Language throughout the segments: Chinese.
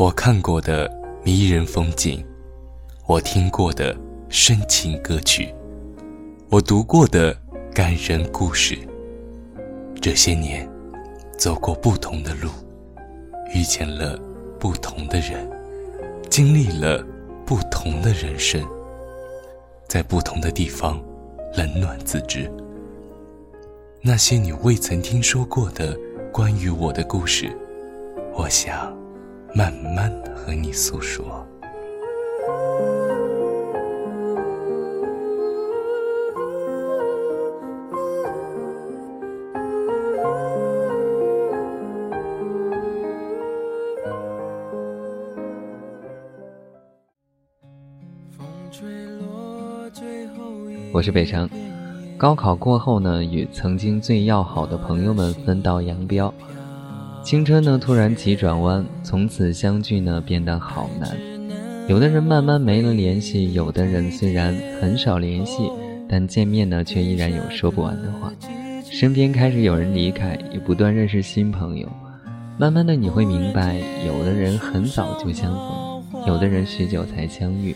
我看过的迷人风景，我听过的深情歌曲，我读过的感人故事。这些年，走过不同的路，遇见了不同的人，经历了不同的人生，在不同的地方冷暖自知。那些你未曾听说过的关于我的故事，我想。慢慢的和你诉说。我是北城，高考过后呢，与曾经最要好的朋友们分道扬镳。青春呢突然急转弯，从此相聚呢变得好难。有的人慢慢没了联系，有的人虽然很少联系，但见面呢却依然有说不完的话。身边开始有人离开，也不断认识新朋友。慢慢的你会明白，有的人很早就相逢，有的人许久才相遇，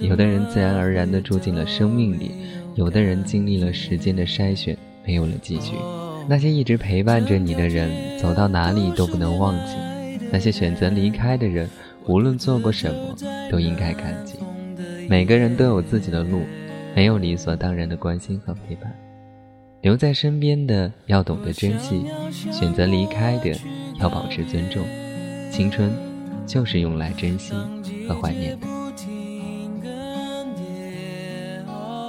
有的人自然而然的住进了生命里，有的人经历了时间的筛选，没有了结局。那些一直陪伴着你的人，走到哪里都不能忘记；那些选择离开的人，无论做过什么，都应该感激。每个人都有自己的路，没有理所当然的关心和陪伴。留在身边的要懂得珍惜，选择离开的要保持尊重。青春，就是用来珍惜和怀念的。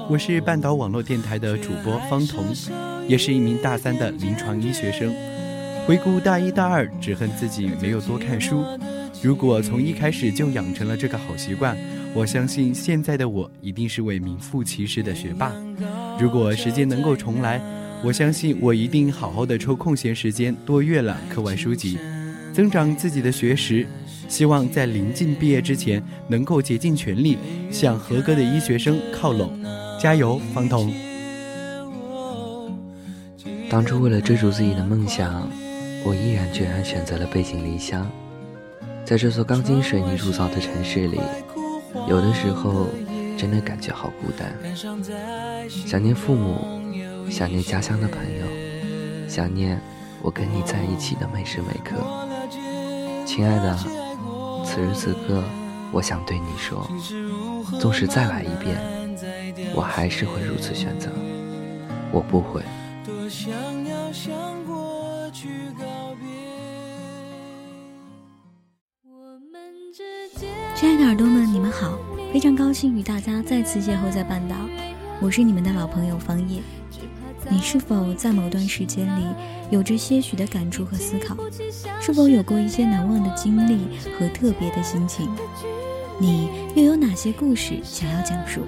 我是半岛网络电台的主播方彤，也是一名大三的临床医学生。回顾大一、大二，只恨自己没有多看书。如果从一开始就养成了这个好习惯，我相信现在的我一定是位名副其实的学霸。如果时间能够重来，我相信我一定好好的抽空闲时间多阅览课外书籍，增长自己的学识。希望在临近毕业之前，能够竭尽全力向合格的医学生靠拢。加油，方彤！当初为了追逐自己的梦想，我毅然决然选择了背井离乡。在这座钢筋水泥铸造的城市里，有的时候真的感觉好孤单。想念父母，想念家乡的朋友，想念我跟你在一起的每时每刻。亲爱的，此时此刻，我想对你说，纵使再来一遍。我还是会如此选择，我不会。亲爱的耳朵们，你们好，非常高兴与大家再次邂逅在半岛，我是你们的老朋友方叶。你是否在某段时间里有着些许的感触和思考？是否有过一些难忘的经历和特别的心情？你又有哪些故事想要讲述？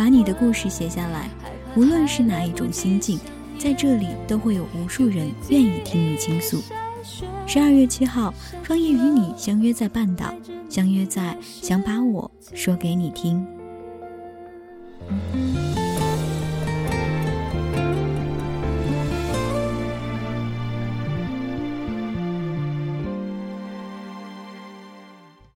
把你的故事写下来，无论是哪一种心境，在这里都会有无数人愿意听你倾诉。十二月七号，方叶与你相约在半岛，相约在想把我说给你听。